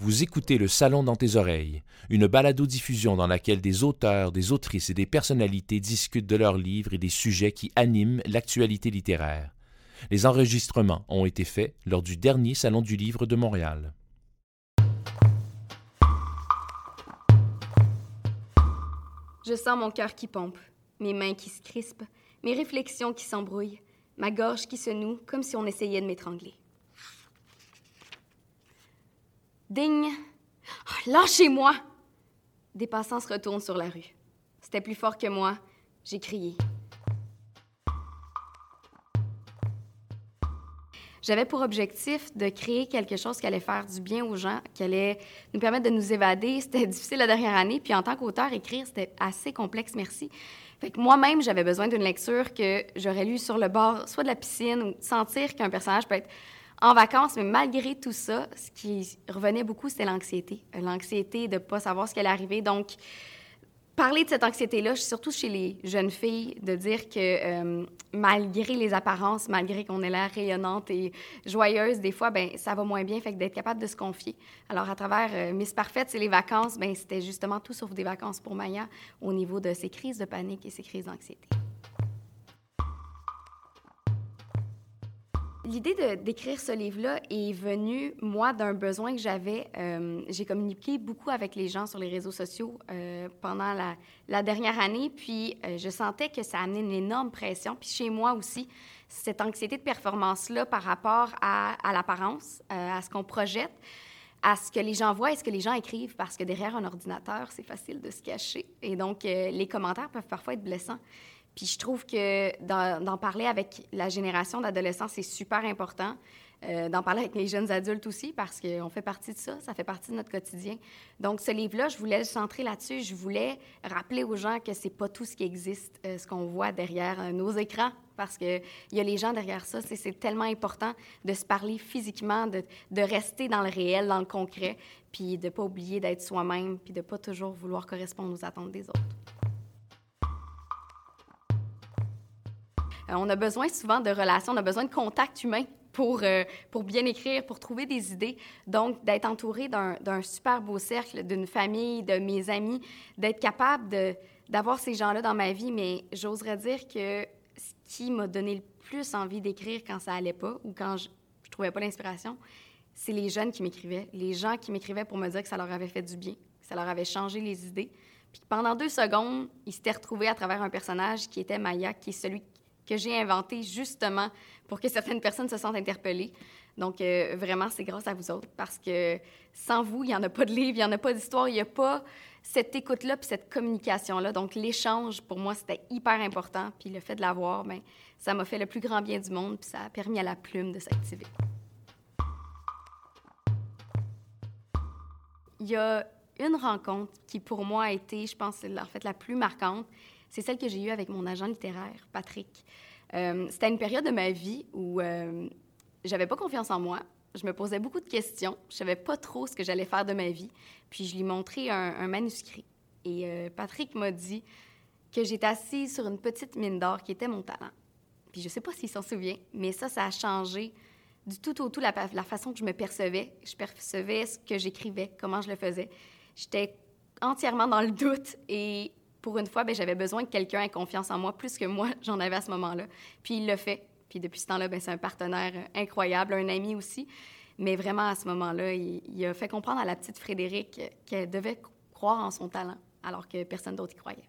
Vous écoutez Le Salon dans tes oreilles, une balado-diffusion dans laquelle des auteurs, des autrices et des personnalités discutent de leurs livres et des sujets qui animent l'actualité littéraire. Les enregistrements ont été faits lors du dernier Salon du Livre de Montréal. Je sens mon cœur qui pompe, mes mains qui se crispent, mes réflexions qui s'embrouillent, ma gorge qui se noue comme si on essayait de m'étrangler. Ding! Oh, Lâchez-moi! Des passants se retournent sur la rue. C'était plus fort que moi. J'ai crié. J'avais pour objectif de créer quelque chose qui allait faire du bien aux gens, qui allait nous permettre de nous évader. C'était difficile la dernière année, puis en tant qu'auteur, écrire, c'était assez complexe, merci. Fait que moi-même, j'avais besoin d'une lecture que j'aurais lue sur le bord, soit de la piscine, ou sentir qu'un personnage peut être en vacances, mais malgré tout ça, ce qui revenait beaucoup, c'était l'anxiété. L'anxiété de ne pas savoir ce qui allait arriver. Donc, parler de cette anxiété-là, surtout chez les jeunes filles, de dire que euh, malgré les apparences, malgré qu'on ait l'air rayonnante et joyeuse, des fois, ben ça va moins bien, fait que d'être capable de se confier. Alors, à travers euh, Miss Parfaite, c'est les vacances, ben c'était justement tout sauf des vacances pour Maya au niveau de ses crises de panique et ses crises d'anxiété. L'idée d'écrire ce livre-là est venue, moi, d'un besoin que j'avais. Euh, j'ai communiqué beaucoup avec les gens sur les réseaux sociaux euh, pendant la, dernière année, puis euh, je sentais que ça amenait une énorme pression. Puis chez moi aussi, cette anxiété de performance-là par rapport à, à l'apparence, à ce qu'on projette, à ce que les gens voient et ce que les gens écrivent, parce que derrière un ordinateur, c'est facile de se cacher. Et donc, les commentaires peuvent parfois être blessants. Puis je trouve que d'en parler avec la génération d'adolescents, c'est super important. Euh, d'en parler avec les jeunes adultes aussi, parce qu'on fait partie de ça, ça fait partie de notre quotidien. Donc, ce livre-là, je voulais le centrer là-dessus. Je voulais rappeler aux gens que c'est pas tout ce qui existe, euh, ce qu'on voit derrière euh, nos écrans, parce qu'il y a les gens derrière ça. C'est tellement important de se parler physiquement, de, de, rester dans le réel, dans le concret, puis de pas oublier d'être soi-même, puis de pas toujours vouloir correspondre aux attentes des autres. On a besoin souvent de relations, on a besoin de contact humain pour, euh, pour bien écrire, pour trouver des idées. Donc, d'être entouré d'un super beau cercle, d'une famille, de mes amis, d'être capable d'avoir ces gens-là dans ma vie. Mais j'oserais dire que ce qui m'a donné le plus envie d'écrire quand ça allait pas ou quand je, je trouvais pas l'inspiration, c'est les jeunes qui m'écrivaient, les gens qui m'écrivaient pour me dire que ça leur avait fait du bien, que ça leur avait changé les idées. Puis pendant deux secondes, ils s'étaient retrouvés à travers un personnage qui était Maya, qui est celui que j'ai inventé justement pour que certaines personnes se sentent interpellées. Donc, euh, vraiment, c'est grâce à vous autres parce que sans vous, il n'y en a pas de livre, il n'y en a pas d'histoire, il n'y a pas cette écoute-là puis cette communication-là. Donc, l'échange, pour moi, c'était hyper important. Puis le fait de l'avoir, bien, ça m'a fait le plus grand bien du monde puis ça a permis à la plume de s'activer. Il y a une rencontre qui, pour moi, a été, je pense, en fait la plus marquante c'est celle que j'ai eue avec mon agent littéraire, Patrick. Euh, c'était une période de ma vie où euh, j'avais pas confiance en moi. Je me posais beaucoup de questions. Je savais pas trop ce que j'allais faire de ma vie. Puis je lui ai montré un, manuscrit. Et euh, Patrick m'a dit que j'étais assise sur une petite mine d'or qui était mon talent. Puis je sais pas s'il s'en souvient, mais ça, ça a changé du tout au tout la, la façon que je me percevais. Je percevais ce que j'écrivais, comment je le faisais. J'étais entièrement dans le doute et pour une fois, ben, j'avais besoin que quelqu'un ait confiance en moi plus que moi, j'en avais à ce moment-là. Puis il le fait. Puis depuis ce temps-là, ben, c'est un partenaire incroyable, un ami aussi. Mais vraiment, à ce moment-là, il, a fait comprendre à la petite Frédérique qu'elle devait croire en son talent, alors que personne d'autre y croyait.